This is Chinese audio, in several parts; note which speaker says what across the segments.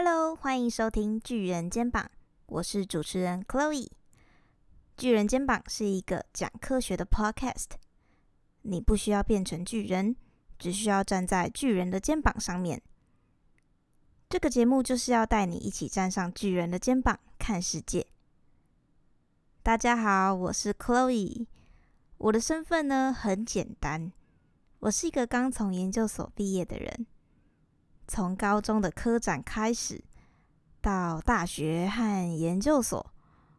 Speaker 1: Hello，欢迎收听《巨人肩膀》，我是主持人 Chloe。巨人肩膀是一个讲科学的 Podcast，你不需要变成巨人，只需要站在巨人的肩膀上面。这个节目就是要带你一起站上巨人的肩膀看世界。大家好，我是 Chloe。我的身份呢很简单，我是一个刚从研究所毕业的人。从高中的科展开始，到大学和研究所，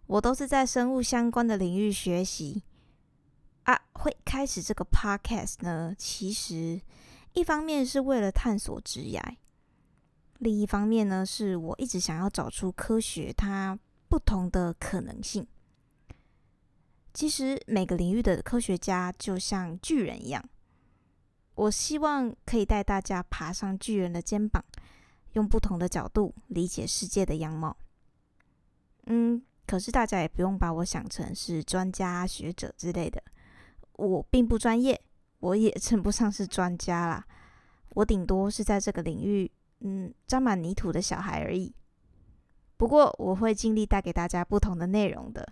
Speaker 1: 我都是在生物相关的领域学习。啊，会开始这个 podcast 呢，其实一方面是为了探索职业，另一方面呢，是我一直想要找出科学它不同的可能性。其实每个领域的科学家就像巨人一样，我希望可以带大家爬上巨人的肩膀，用不同的角度理解世界的样貌。嗯，可是大家也不用把我想成是专家学者之类的，我并不专业，我也称不上是专家啦，我顶多是在这个领域，嗯，沾满泥土的小孩而已。不过我会尽力带给大家不同的内容的。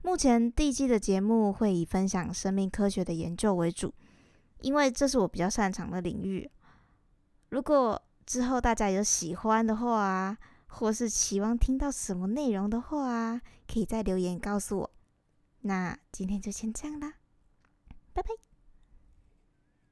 Speaker 1: 目前第一季的节目会以分享生命科学的研究为主，因为这是我比较擅长的领域。如果之后大家有喜欢的话啊，或是期望听到什么内容的话啊，可以再留言告诉我。那今天就先这样啦，拜拜。